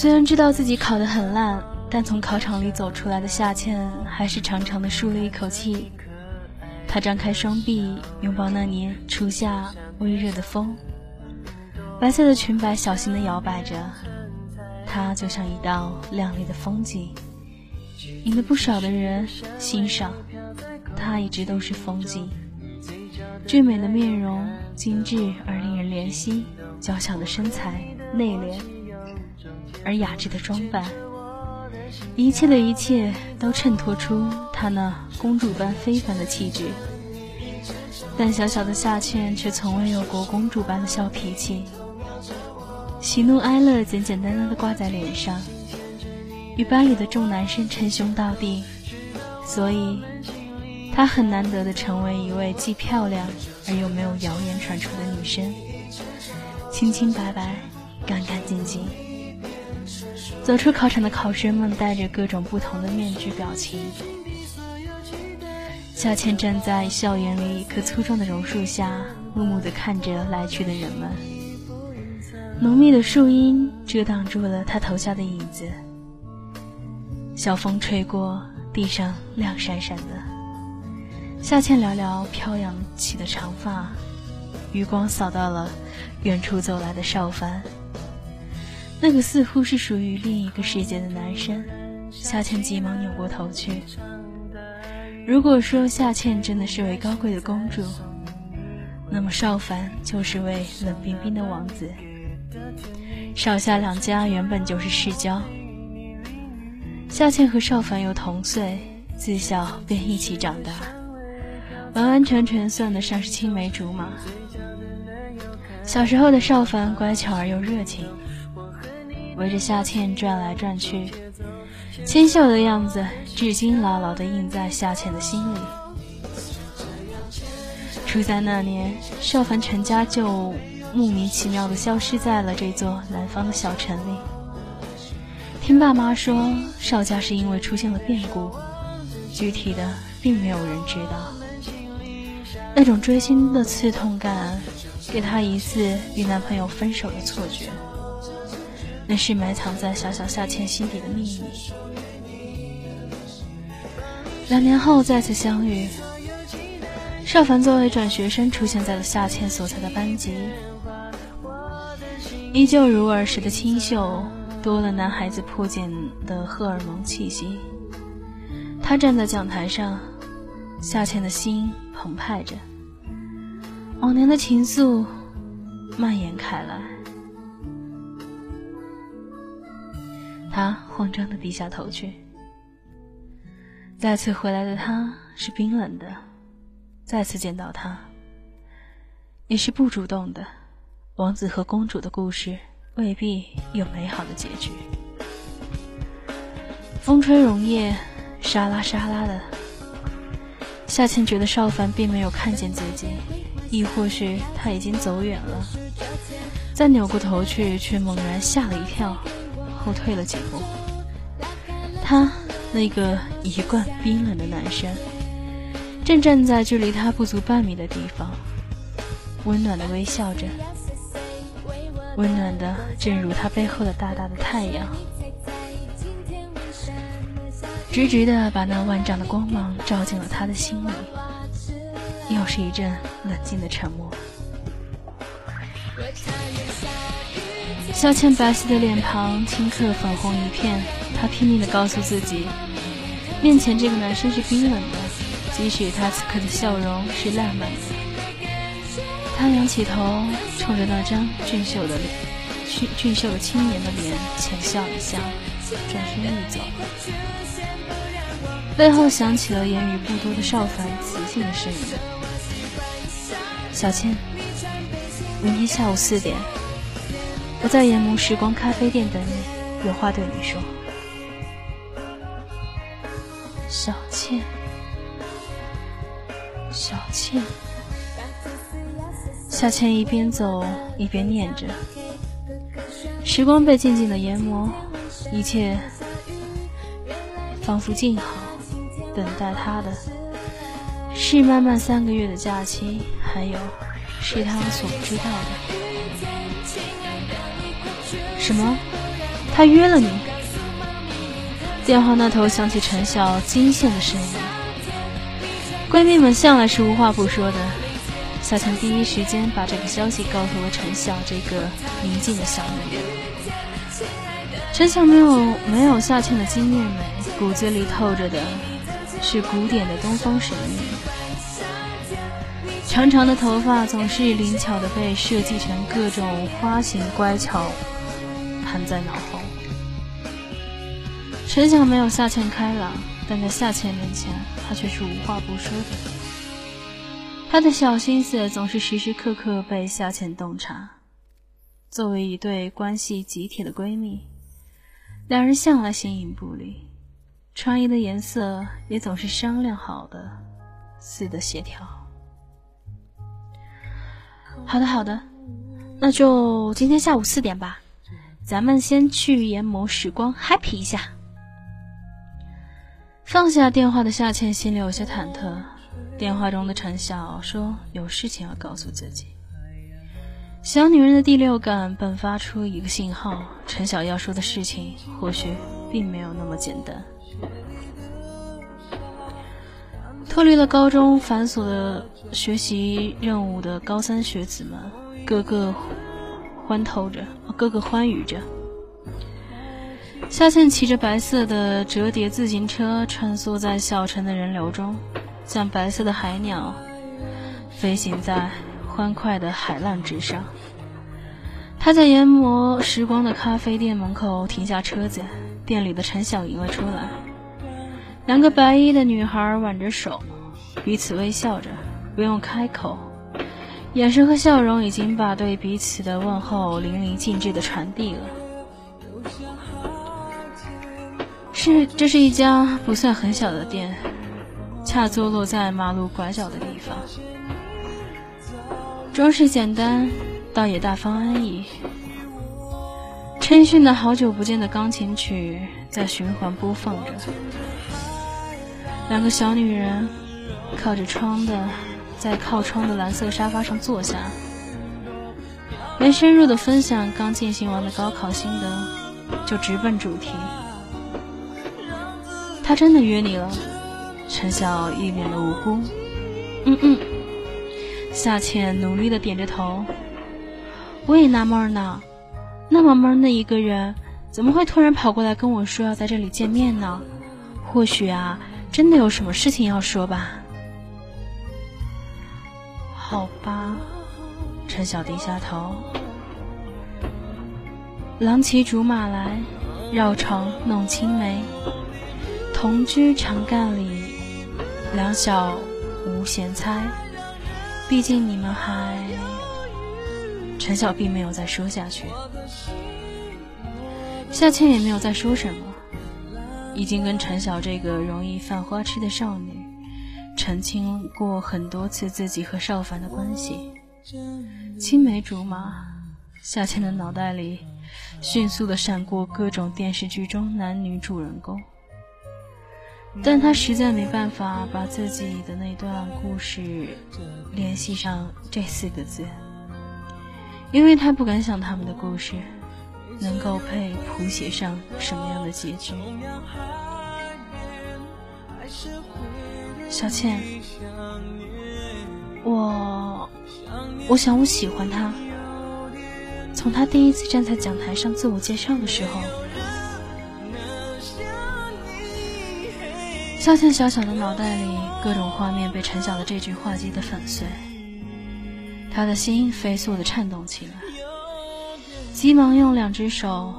虽然知道自己考得很烂，但从考场里走出来的夏倩还是长长的舒了一口气。她张开双臂，拥抱那年初夏微热的风。白色的裙摆小心地摇摆着，她就像一道亮丽的风景，引得不少的人欣赏。她一直都是风景，俊美的面容，精致而令人怜惜，娇小的身材，内敛而雅致的装扮，一切的一切都衬托出她那公主般非凡的气质。但小小的夏茜却从未有过公主般的笑脾气。喜怒哀乐简简单单的挂在脸上，与班里的众男生称兄道弟，所以她很难得的成为一位既漂亮而又没有谣言传出的女生，清清白白，干干净净。走出考场的考生们戴着各种不同的面具表情。夏倩站在校园里一棵粗壮的榕树下，默默地看着来去的人们。浓密的树荫遮挡住了他头下的影子，小风吹过，地上亮闪闪的。夏倩寥寥飘扬起的长发，余光扫到了远处走来的邵凡，那个似乎是属于另一个世界的男生。夏倩急忙扭过头去。如果说夏倩真的是位高贵的公主，那么邵凡就是位冷冰冰的王子。少夏两家原本就是世交，夏倩和邵凡又同岁，自小便一起长大，完完全全算得上是青梅竹马。小时候的邵凡乖巧而又热情，围着夏倩转来转去，纤秀的样子至今牢牢地印在夏倩的心里。初三那年，邵凡全家就。莫名其妙的消失在了这座南方的小城里。听爸妈说，邵家是因为出现了变故，具体的并没有人知道。那种锥心的刺痛感，给她一次与男朋友分手的错觉。那是埋藏在小小夏倩心底的秘密。两年后再次相遇，邵凡作为转学生出现在了夏倩所在的班级。依旧如儿时的清秀，多了男孩子扑进的荷尔蒙气息。他站在讲台上，夏倩的心澎湃着，往年的情愫蔓延开来。他慌张的低下头去。再次回来的他是冰冷的，再次见到他也是不主动的。王子和公主的故事未必有美好的结局。风吹榕叶，沙拉沙拉的。夏倩觉得邵凡并没有看见自己，亦或是他已经走远了。再扭过头去，却猛然吓了一跳，后退了几步。他那个一贯冰冷的男生，正站在距离他不足半米的地方，温暖的微笑着。温暖的，正如他背后的大大的太阳，直直的把那万丈的光芒照进了他的心里。又是一阵冷静的沉默。萧倩白皙的脸庞顷刻粉红一片，她拼命的告诉自己，面前这个男生是冰冷的，即使他此刻的笑容是烂漫的。他仰起头，冲着那张俊秀的脸、俊俊秀的青年的脸浅笑一笑，转身欲走。背后响起了言语不多的少凡磁性的声音：“小倩，明天下午四点，我在研磨时光咖啡店等你，有话对你说。”小倩，小倩。夏倩一边走一边念着，时光被静静的研磨，一切仿佛静好，等待他的是漫漫三个月的假期，还有是他所不知道的。什么？他约了你。电话那头响起陈晓惊羡的声音。闺蜜们向来是无话不说的，夏倩第一时间把这个消息告诉了陈晓这个宁静的小女人。陈晓没有没有夏倩的惊艳美，骨子里透着的是古典的东方神韵。长长的头发总是灵巧的被设计成各种花形乖巧，盘在脑后。陈晓没有夏倩开朗，但在夏倩面前，他却是无话不说的。他的小心思总是时时刻刻被夏倩洞察。作为一对关系极铁的闺蜜，两人向来形影不离，穿衣的颜色也总是商量好的，似的协调。好的，好的，那就今天下午四点吧，咱们先去研磨时光，happy 一下。放下电话的夏倩心里有些忐忑。电话中的陈晓说：“有事情要告诉自己。”小女人的第六感迸发出一个信号：陈晓要说的事情或许并没有那么简单。脱离了高中繁琐的学习任务的高三学子们，个个欢透着，个个欢愉着。夏倩骑着白色的折叠自行车穿梭在小城的人流中，像白色的海鸟，飞行在欢快的海浪之上。她在研磨时光的咖啡店门口停下车子，店里的陈晓迎了出来。两个白衣的女孩挽着手，彼此微笑着，不用开口，眼神和笑容已经把对彼此的问候淋漓尽致地传递了。是，这是一家不算很小的店，恰坐落在马路拐角的地方。装饰简单，倒也大方安逸。陈奕迅的好久不见的钢琴曲在循环播放着。两个小女人靠着窗的，在靠窗的蓝色沙发上坐下，没深入的分享刚进行完的高考心得，就直奔主题。他真的约你了，陈晓一脸的无辜。嗯嗯，夏倩努力的点着头。我也纳闷呢，那么闷的一个人，怎么会突然跑过来跟我说要在这里见面呢？或许啊，真的有什么事情要说吧。好吧，陈晓低下头。郎骑竹马来，绕床弄青梅。同居长干里，两小无嫌猜。毕竟你们还……陈晓并没有再说下去，夏倩也没有再说什么，已经跟陈晓这个容易犯花痴的少女澄清过很多次自己和邵凡的关系。青梅竹马，夏倩的脑袋里迅速的闪过各种电视剧中男女主人公。但他实在没办法把自己的那段故事联系上这四个字，因为他不敢想他们的故事能够配谱写上什么样的结局。小倩，我，我想我喜欢他。从他第一次站在讲台上自我介绍的时候。小倩小小的脑袋里，各种画面被陈晓的这句话击得粉碎，他的心飞速的颤动起来，急忙用两只手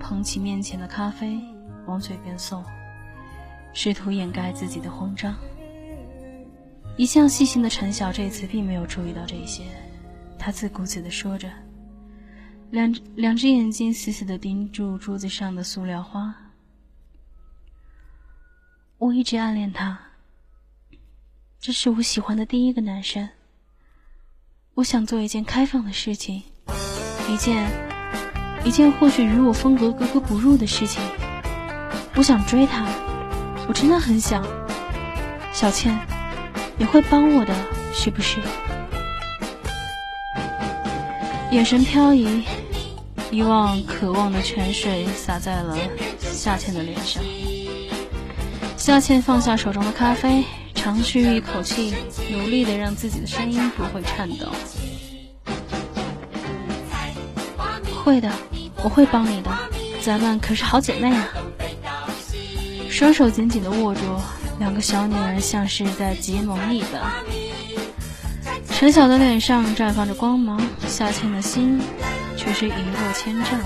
捧起面前的咖啡，往嘴边送，试图掩盖自己的慌张。一向细心的陈晓这次并没有注意到这些，他自顾自的说着，两两只眼睛死死的盯住桌子上的塑料花。我一直暗恋他，这是我喜欢的第一个男生。我想做一件开放的事情，一件一件或许与我风格格格不入的事情。我想追他，我真的很想。小倩，你会帮我的，是不是？眼神飘移，一望渴望的泉水洒在了夏倩的脸上。夏倩放下手中的咖啡，长吁一口气，努力的让自己的声音不会颤抖。会的，我会帮你的，咱们可是好姐妹啊！双手紧紧的握住，两个小女人像是在结盟一般。陈晓的脸上绽放着光芒，夏倩的心却是一落千丈。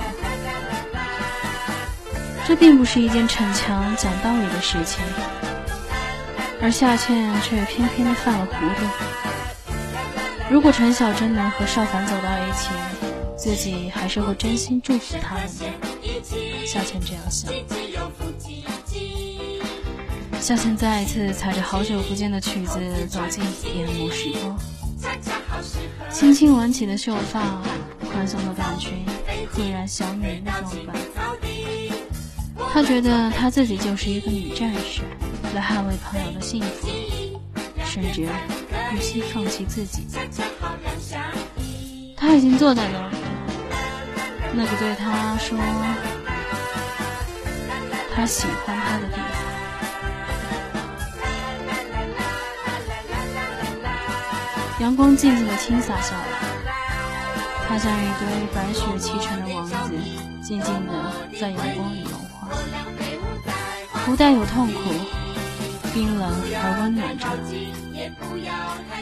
这并不是一件逞强讲道理的事情，而夏倩却偏偏的犯了糊涂。如果陈晓真能和邵凡走到一起，自己还是会真心祝福他们的。夏倩这样想。夏倩再一次踩着好久不见的曲子走进夜幕时光，轻轻挽起的秀发，宽松的短裙，赫然小女人的装扮。她觉得她自己就是一个女战士，来捍卫朋友的幸福，甚至不惜放弃自己。她已经坐在了，那个对她说他喜欢她的阳光静静地倾洒下来，它像一堆白雪砌成的王子，静静地在阳光里融化，不带有痛苦，冰冷而温暖着。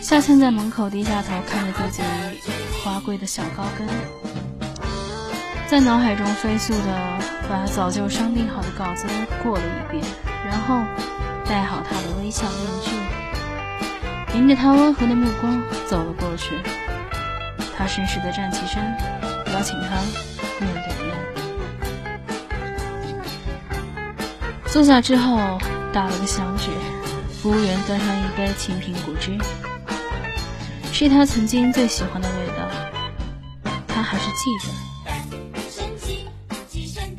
夏倩在门口低下头看着自己华贵的小高跟，在脑海中飞速地把早就商定好的稿子过了一遍，然后戴好他的微笑面具。迎着他温和的目光走了过去，他绅士的站起身，邀请他面对面。坐下之后，打了个响指，服务员端上一杯青苹果汁，是他曾经最喜欢的味道，他还是记得。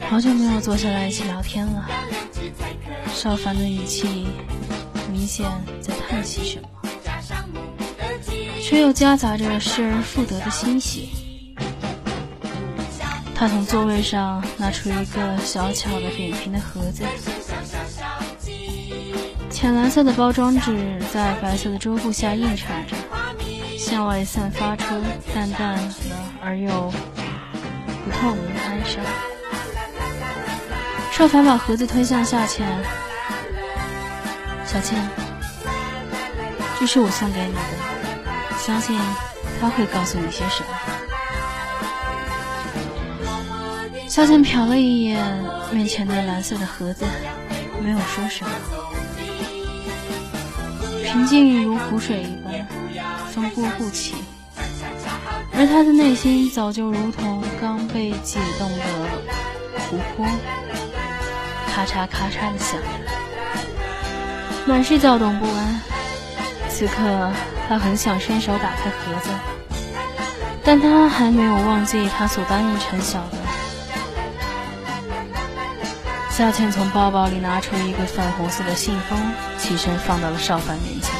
好久没有坐下来一起聊天了，邵凡的语气明显在叹息什么。却又夹杂着失而复得的欣喜。他从座位上拿出一个小巧的扁平的盒子，浅蓝色的包装纸在白色的桌布下映衬着，向外散发出淡淡的而又不透明的哀伤。少凡把盒子推向夏倩，小倩，这是我送给你的。相信他会告诉你些什么。夏倩瞟了一眼面前的蓝色的盒子，没有说什么，平静如湖水一般，风波不起。而他的内心早就如同刚被解冻的湖泊，咔嚓咔嚓的响着，满是躁动不安。此刻。他很想伸手打开盒子，但他还没有忘记他所答应陈晓的。夏倩从包包里拿出一个粉红色的信封，起身放到了少凡面前。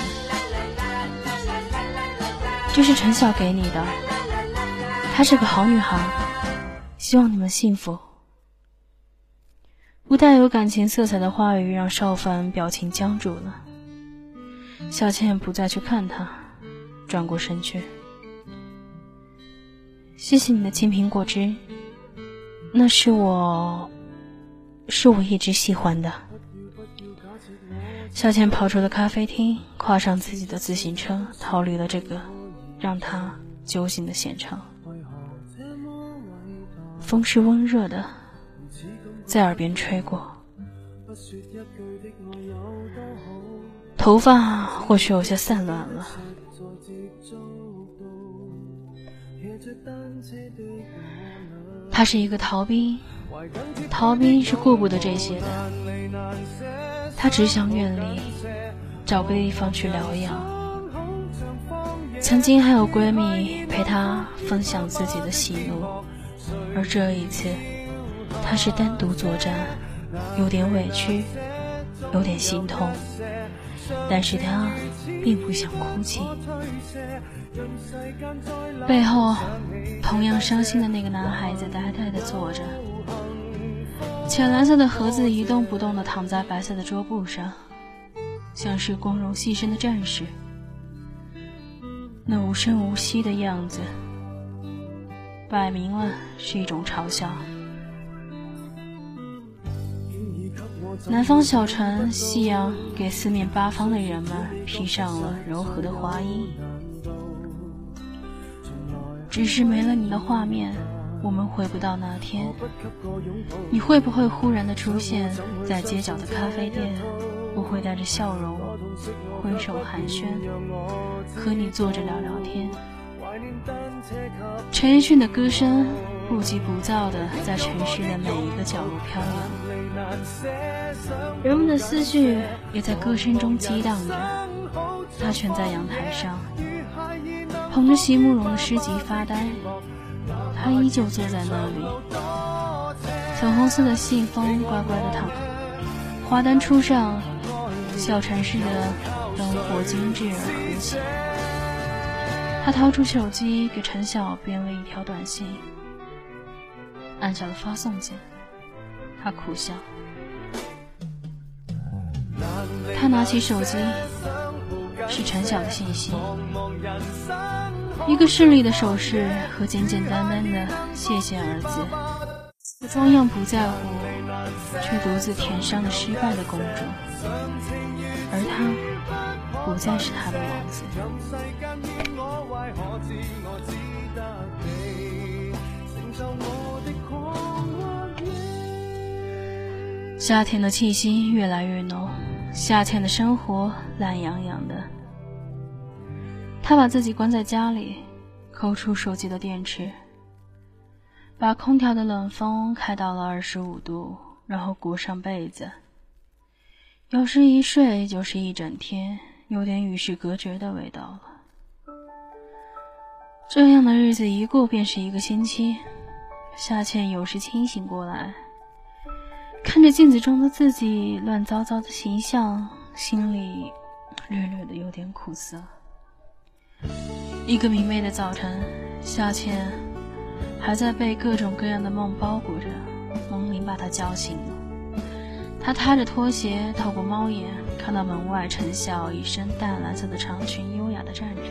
这是陈晓给你的，她是个好女孩，希望你们幸福。不带有感情色彩的话语让少凡表情僵住了。小倩不再去看他。转过身去，谢谢你的青苹果汁，那是我，是我一直喜欢的。小倩跑出了咖啡厅，跨上自己的自行车，逃离了这个让她揪心的现场。风是温热的，在耳边吹过，头发或许有些散乱了。他是一个逃兵，逃兵是顾不得这些的。他只想远离，找个地方去疗养。曾经还有闺蜜陪他分享自己的喜怒，而这一次，他是单独作战，有点委屈，有点心痛，但是他并不想哭泣。背后，同样伤心的那个男孩子呆呆地坐着，浅蓝色的盒子一动不动地躺在白色的桌布上，像是光荣牺牲的战士。那无声无息的样子，摆明了是一种嘲笑。南方小城，夕阳给四面八方的人们披上了柔和的花衣。只是没了你的画面，我们回不到那天。你会不会忽然的出现在街角的咖啡店？我会带着笑容，挥手寒暄，和你坐着聊聊天。陈奕迅的歌声不急不躁的在城市的每一个角落飘扬，人们的思绪也在歌声中激荡着。他蜷在阳台上，捧着席慕容的诗集发呆。他依旧坐在那里，粉红色的信封乖乖的躺，华灯初上，小城市的灯火精致而和谐。他掏出手机，给陈晓编了一条短信，按下了发送键。他苦笑。他拿起手机，是陈晓的信息，一个胜利的手势和简简单单的“谢谢”二字，装样不在乎，却独自填上了失败的公主，而他不再是他的王子。夏天的气息越来越浓，夏天的生活懒洋洋的。他把自己关在家里，抠出手机的电池，把空调的冷风开到了二十五度，然后裹上被子。有时一睡就是一整天，有点与世隔绝的味道了。这样的日子一过便是一个星期。夏倩有时清醒过来，看着镜子中的自己乱糟糟的形象，心里略略的有点苦涩。一个明媚的早晨，夏倩还在被各种各样的梦包裹着，梦铃把她叫醒了。她踏着拖鞋，透过猫眼看到门外陈晓一身淡蓝色的长裙，优雅的站着。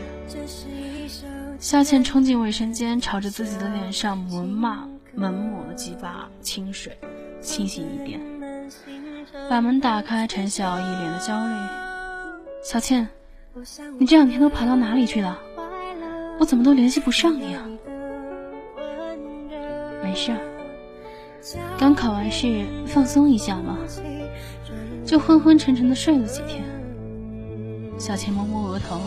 夏倩冲进卫生间，朝着自己的脸上猛骂，猛抹了几把清水，清醒一点。把门打开，陈晓一脸的焦虑：“小倩，你这两天都跑到哪里去了？我怎么都联系不上你啊？”“没事，刚考完试，放松一下嘛，就昏昏沉沉的睡了几天。”小倩摸摸额头。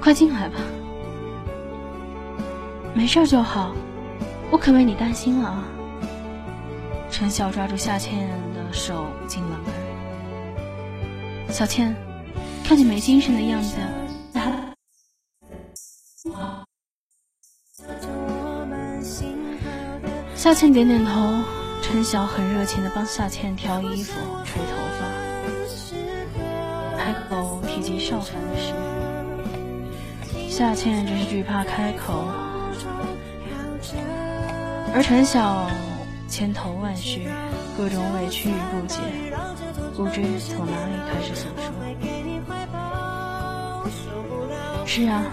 快进来吧，没事就好，我可为你担心了啊。陈晓抓住夏倩的手进了门。小倩，看你没精神的样子，夏倩点点头。陈晓很热情的帮夏倩挑衣服、吹头发，开口提及少凡的事。夏倩只是惧怕开口，而陈晓千头万绪，各种委屈与不解，不知从哪里开始诉说。是啊，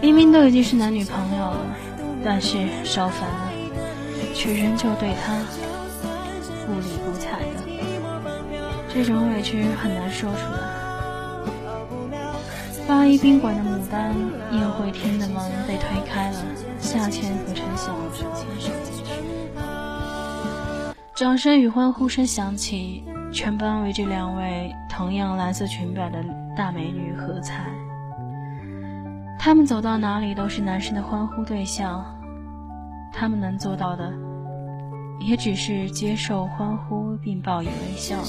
明明都已经是男女朋友了，但是少凡却仍旧对他不理不睬的，这种委屈很难说出来。八一宾馆的牡丹宴会厅的门被推开了，夏倩和陈晓手牵手。掌声与欢呼声响起，全班为这两位同样蓝色裙摆的大美女喝彩。他们走到哪里都是男生的欢呼对象，他们能做到的，也只是接受欢呼并报以微笑了。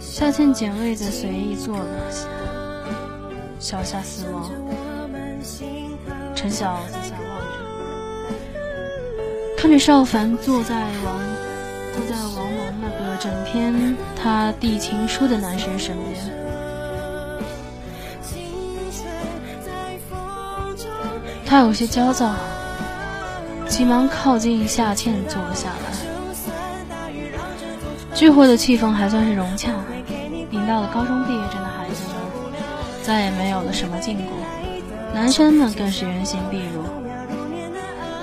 夏倩捡位子，随意坐了，小下四望。陈晓，看着邵凡坐在王坐在王蒙那个整天他递情书的男生身边。他有些焦躁，急忙靠近夏倩坐了下来。聚会的气氛还算是融洽，迎到了高中毕业证的孩子们再也没有了什么禁锢，男生们更是原形毕露，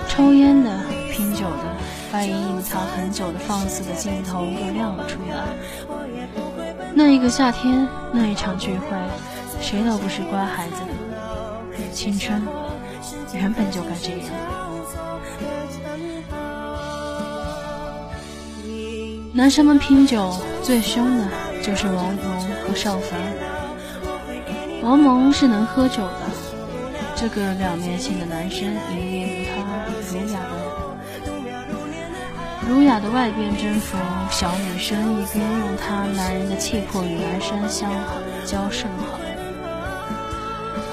抽烟的、拼酒的。把已隐藏很久的放肆的镜头又亮了出来。那一个夏天，那一场聚会，谁都不是乖孩子。青春原本就该这样。男生们拼酒最凶的就是王蒙和邵凡。王蒙是能喝酒的，这个两面性的男生儒雅的外边征服小女生，一边用他男人的气魄与男生相交甚好。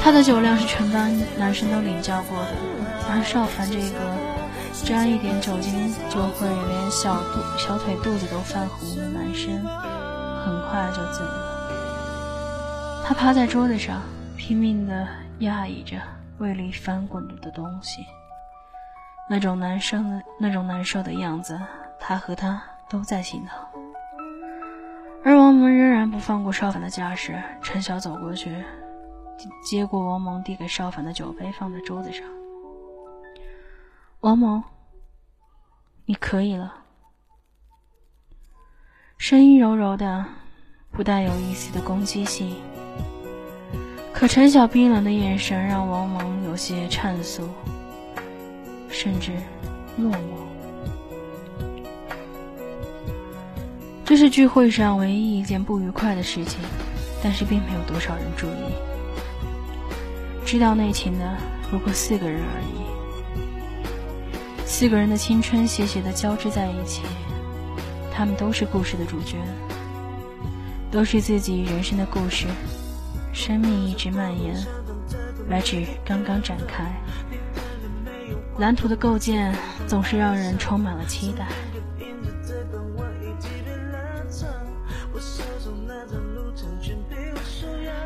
他的酒量是全班男生都领教过的，而邵凡这个沾一点酒精就会连小肚小腿肚子都泛红的男生，很快就醉了。他趴在桌子上，拼命地压抑着胃里翻滚着的东西。那种难受的、那种难受的样子，他和他都在心头。而王蒙仍然不放过邵凡的架势。陈晓走过去，接过王蒙递给邵凡的酒杯，放在桌子上。王蒙，你可以了。声音柔柔的，不带有一丝的攻击性。可陈晓冰冷的眼神让王蒙有些颤酥。甚至落寞，这是聚会上唯一一件不愉快的事情，但是并没有多少人注意。知道内情的不过四个人而已，四个人的青春斜斜的交织在一起，他们都是故事的主角，都是自己人生的故事，生命一直蔓延，来至刚刚展开。蓝图的构建总是让人充满了期待。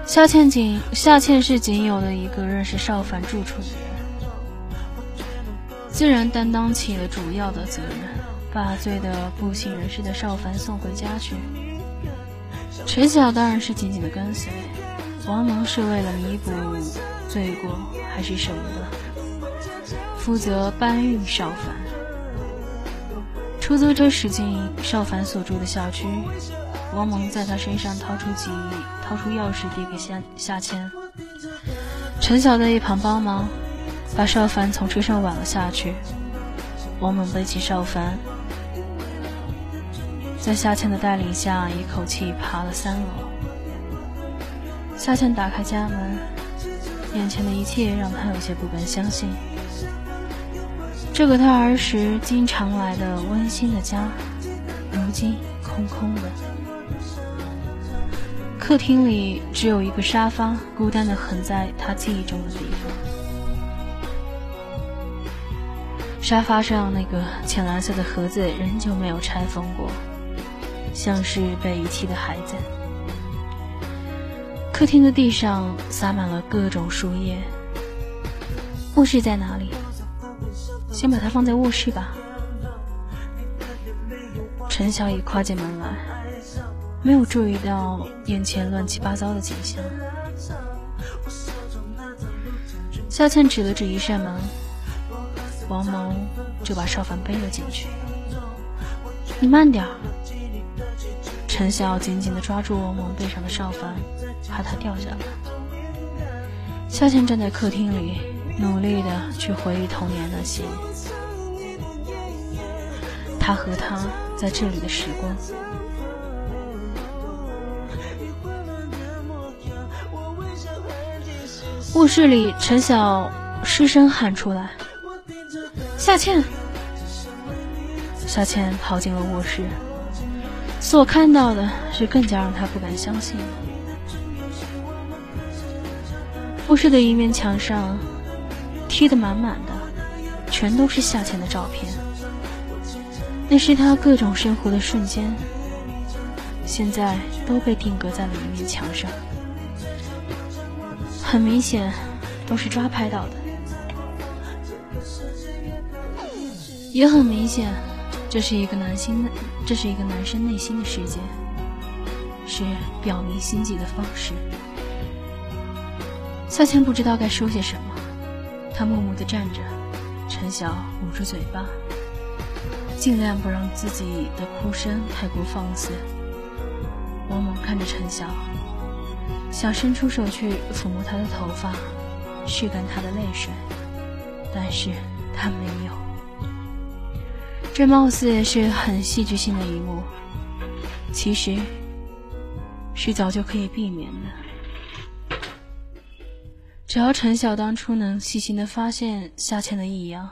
夏倩仅夏倩是仅有的一个认识邵凡住处的人，自然担当起了主要的责任，把醉得不省人事的邵凡送回家去。陈晓当然是紧紧的跟随，王蒙是为了弥补罪过，还是舍不得。负责搬运邵凡。出租车驶进邵凡所住的小区，王蒙在他身上掏出几掏出钥匙递给夏夏倩，陈晓在一旁帮忙，把邵凡从车上挽了下去。王蒙背起邵凡，在夏倩的带领下，一口气爬了三楼。夏倩打开家门，眼前的一切让他有些不敢相信。这个他儿时经常来的温馨的家，如今空空的。客厅里只有一个沙发，孤单的横在他记忆中的地方。沙发上那个浅蓝色的盒子仍旧没有拆封过，像是被遗弃的孩子。客厅的地上洒满了各种树叶。卧室在哪里？先把它放在卧室吧。陈晓已跨进门来，没有注意到眼前乱七八糟的景象。夏倩指了指一扇门，王蒙就把少凡背了进去。你慢点儿。陈晓紧紧地抓住王蒙背上的少凡，怕他掉下来。夏倩站在客厅里。努力的去回忆童年那些，他和他在这里的时光。卧室里，陈晓失声喊出来：“夏倩！”夏倩跑进了卧室，所看到的是更加让他不敢相信。卧室的一面墙上。贴得满满的，全都是夏倩的照片。那是他各种生活的瞬间，现在都被定格在了一面墙上。很明显，都是抓拍到的。也很明显，这是一个男心的，这是一个男生内心的世界，是表明心迹的方式。夏倩不知道该说些什么，他默默地站着，陈晓捂住嘴巴。尽量不让自己的哭声太过放肆。王蒙看着陈晓，想伸出手去抚摸她的头发，拭干她的泪水，但是他没有。这貌似是很戏剧性的一幕，其实是早就可以避免的。只要陈晓当初能细心的发现夏倩的异样，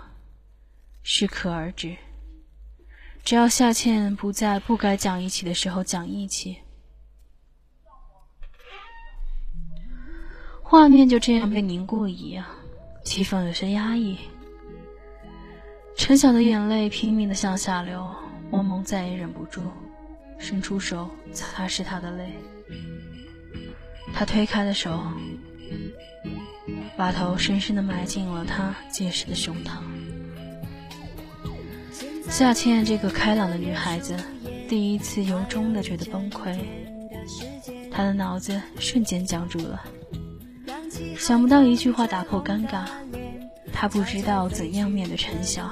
适可而止。只要夏倩不在不该讲义气的时候讲义气，画面就这样被凝固一样，气氛有些压抑。陈晓的眼泪拼命的向下流，王蒙再也忍不住，伸出手擦拭他的泪。他推开的手，把头深深的埋进了他结实的胸膛。夏倩这个开朗的女孩子，第一次由衷的觉得崩溃，她的脑子瞬间僵住了，想不到一句话打破尴尬，她不知道怎样面对陈晓，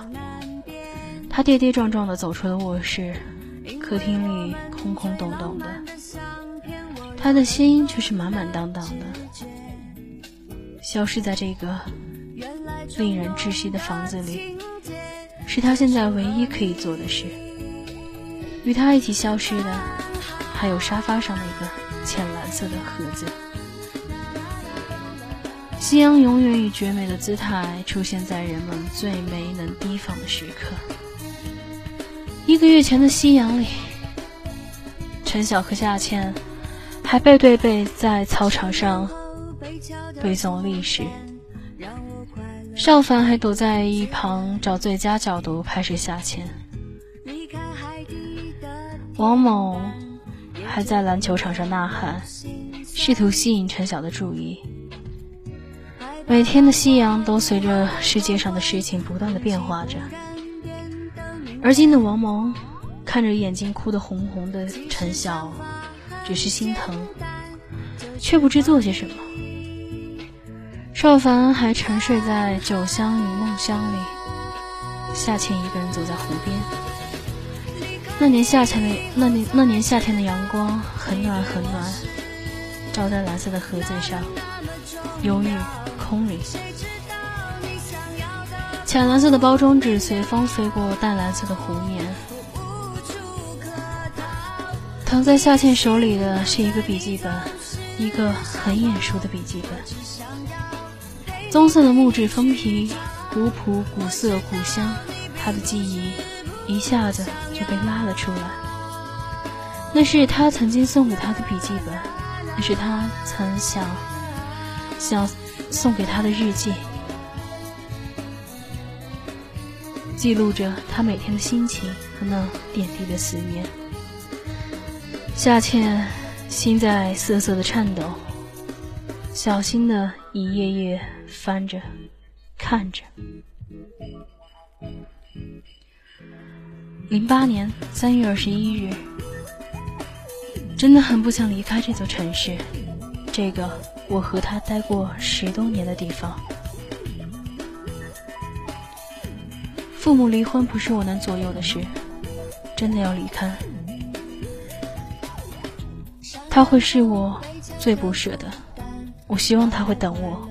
她跌跌撞撞的走出了卧室，客厅里空空洞洞的，她的心却是满满当当的，消失在这个令人窒息的房子里。是他现在唯一可以做的事。与他一起消失的，还有沙发上那个浅蓝色的盒子。夕阳永远以绝美的姿态出现在人们最没能提防的时刻。一个月前的夕阳里，陈晓和夏倩还背对背在操场上背诵历史。邵凡还躲在一旁找最佳角度拍摄夏倩，王某还在篮球场上呐喊，试图吸引陈晓的注意。每天的夕阳都随着世界上的事情不断的变化着，而今的王蒙看着眼睛哭得红红的陈晓，只是心疼，却不知做些什么。邵凡还沉睡在酒香与梦乡里，夏倩一个人走在湖边。那年夏天的那年那年夏天的阳光很暖很暖，照在蓝色的盒子上，忧郁空灵。浅蓝色的包装纸随风飞过淡蓝色的湖面。躺在夏倩手里的是一个笔记本，一个很眼熟的笔记本。棕色的木质封皮，古朴、古色、古香，他的记忆一下子就被拉了出来。那是他曾经送给他的笔记本，那是他曾想想送给他的日记，记录着他每天的心情和那点滴的思念。夏倩心在瑟瑟的颤抖，小心的一页页。翻着，看着。零八年三月二十一日，真的很不想离开这座城市，这个我和他待过十多年的地方。父母离婚不是我能左右的事，真的要离开，他会是我最不舍的。我希望他会等我。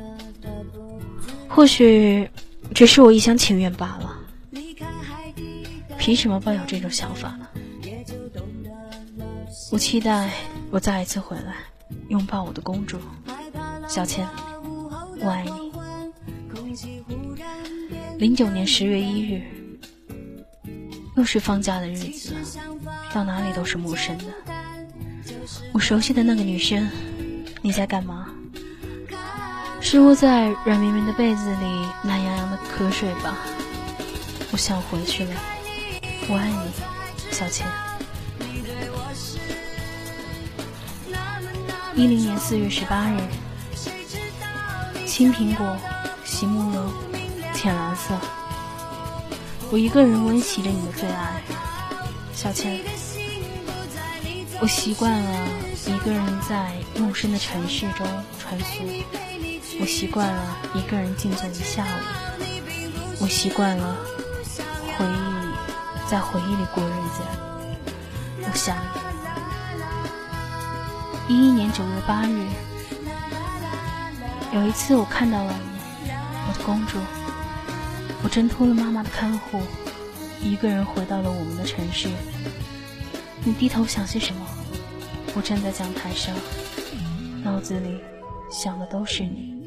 或许只是我一厢情愿罢了，凭什么抱有这种想法呢？我期待我再一次回来，拥抱我的公主小倩，我爱你。零九年十月一日，又是放假的日子，到哪里都是陌生的。我熟悉的那个女生，你在干嘛？是窝在软绵绵的被子里，懒洋洋的瞌睡吧。我想回去了，我爱你，小倩。一零年四月十八日，青苹果，席慕容，浅蓝色。我一个人温习着你的最爱，小倩。我习惯了一个人在陌生的城市中穿梭，我习惯了一个人静坐一下午，我习惯了回忆在回忆里过日子。我想，一一年九月八日，有一次我看到了你，我的公主。我挣脱了妈妈的看护，一个人回到了我们的城市。你低头想些什么？我站在讲台上，脑子里想的都是你，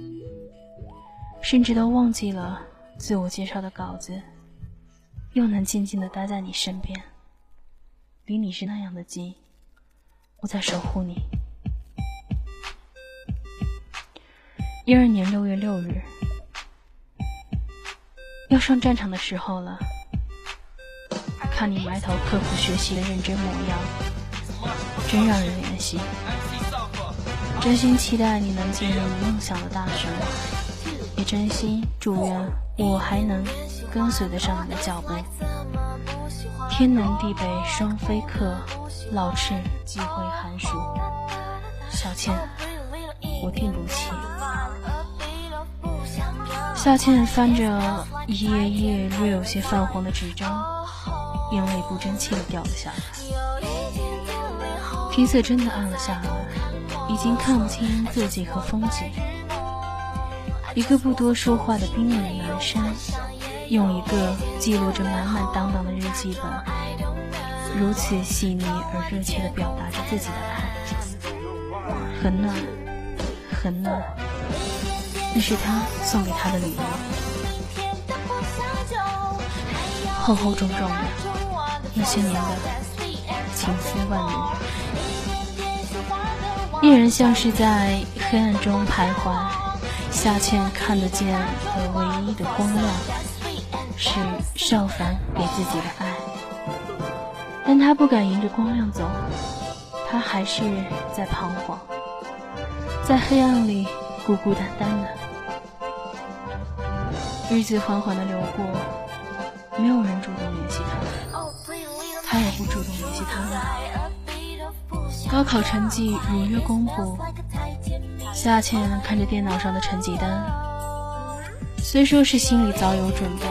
甚至都忘记了自我介绍的稿子，又能静静的待在你身边，离你是那样的近，我在守护你。一二年六月六日。要上战场的时候了，看你埋头刻苦学习的认真模样，真让人怜惜。真心期待你能进入梦想的大学，也真心祝愿我还能跟随得上你的脚步。天南地北双飞客，老翅几回寒暑。小倩，我定不弃。小倩翻着一页页略有些泛黄的纸张，眼泪不争气的掉了下来。天色真的暗了下来，已经看不清自己和风景。一个不多说话的冰冷的男生，用一个记录着满满当当的日记本，如此细腻而热切的表达着自己的爱，很暖，很暖。那是他送给他的礼物，厚厚重重的，那些年的情丝万缕，依然像是在黑暗中徘徊。夏倩看得见的唯一的光亮，是少凡给自己的爱，但他不敢迎着光亮走，他还是在彷徨，在黑暗里孤孤单单的。日子缓缓的流过，没有人主动联系他，他也不主动联系他们。高考成绩如约公布，夏倩看着电脑上的成绩单，虽说是心里早有准备，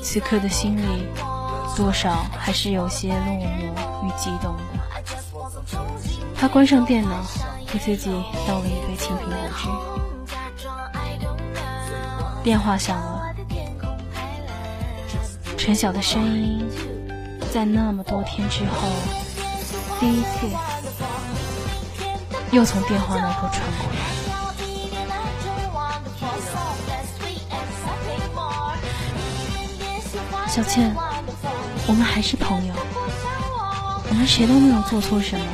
此刻的心里多少还是有些落寞与激动的。他关上电脑，给自己倒了一杯青苹果汁。电话响了，陈晓的声音在那么多天之后，第一次又从电话那头传过来。小倩，我们还是朋友，我们谁都没有做错什么。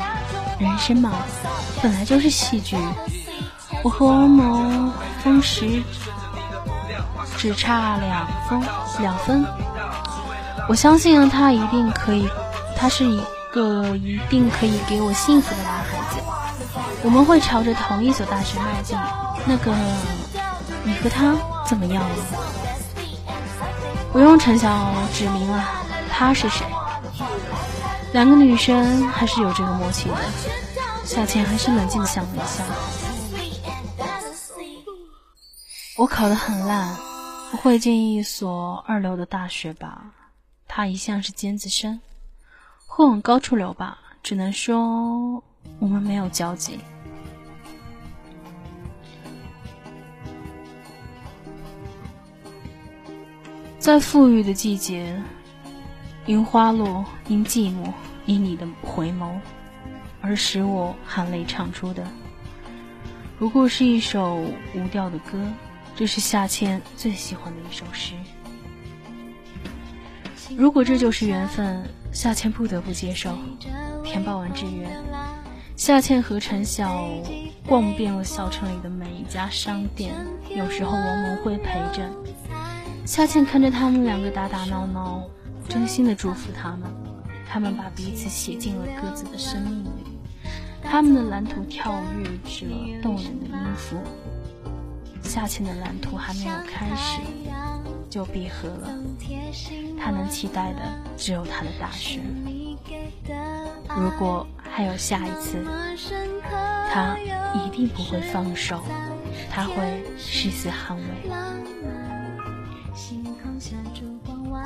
人生嘛，本来就是戏剧。我和王某分时。只差两分，两分。我相信他一定可以，他是一个一定可以给我幸福的男孩。我们会朝着同一所大学迈进。那个，你和他怎么样了？不用陈晓指明了，他是谁？两个女生还是有这个默契的。夏倩还是冷静的想了一下。我考得很烂。不会进一所二流的大学吧？他一向是尖子生，会往高处流吧？只能说我们没有交集。在富裕的季节，因花落，因寂寞，因你的回眸，而使我含泪唱出的，不过是一首无调的歌。这是夏倩最喜欢的一首诗。如果这就是缘分，夏倩不得不接受。填报完志愿，夏倩和陈晓逛遍了小城里的每一家商店。有时候王蒙会陪着夏倩，看着他们两个打打闹闹，真心的祝福他们。他们把彼此写进了各自的生命里，他们的蓝图跳跃着动人的音符。夏倩的蓝图还没有开始就闭合了，他能期待的只有他的大学。如果还有下一次，他一定不会放手，他会誓死捍卫。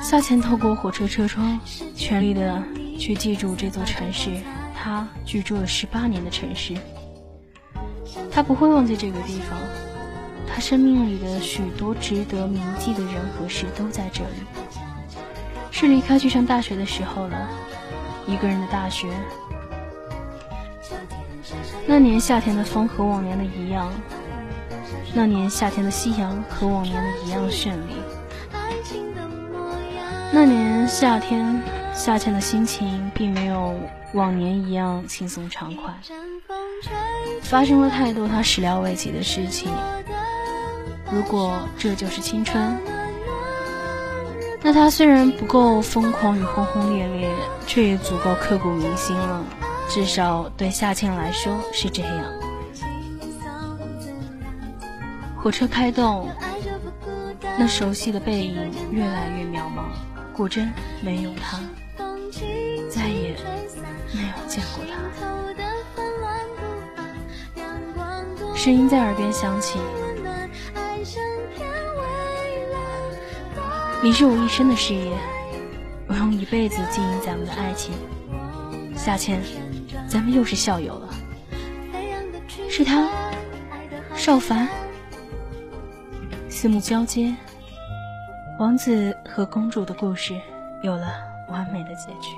夏倩透过火车车窗，全力的去记住这座城市，他居住了十八年的城市。他不会忘记这个地方，他生命里的许多值得铭记的人和事都在这里。是离开去上大学的时候了，一个人的大学。那年夏天的风和往年的一样，那年夏天的夕阳和往年的一样绚丽。那年夏天，夏倩的心情并没有往年一样轻松畅快，发生了太多她始料未及的事情。如果这就是青春，那他虽然不够疯狂与轰轰烈烈，却也足够刻骨铭心了。至少对夏倩来说是这样。火车开动，那熟悉的背影越来越渺茫。果真没有他，再也没有见过他。声音在耳边响起：“你是我一生的事业，我用一辈子经营咱们的爱情。”夏倩，咱们又是校友了。是他，少凡，四目交接。王子和公主的故事有了完美的结局。